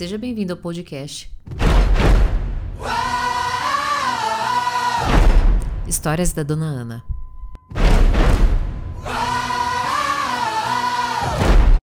Seja bem-vindo ao podcast. Histórias da Dona Ana.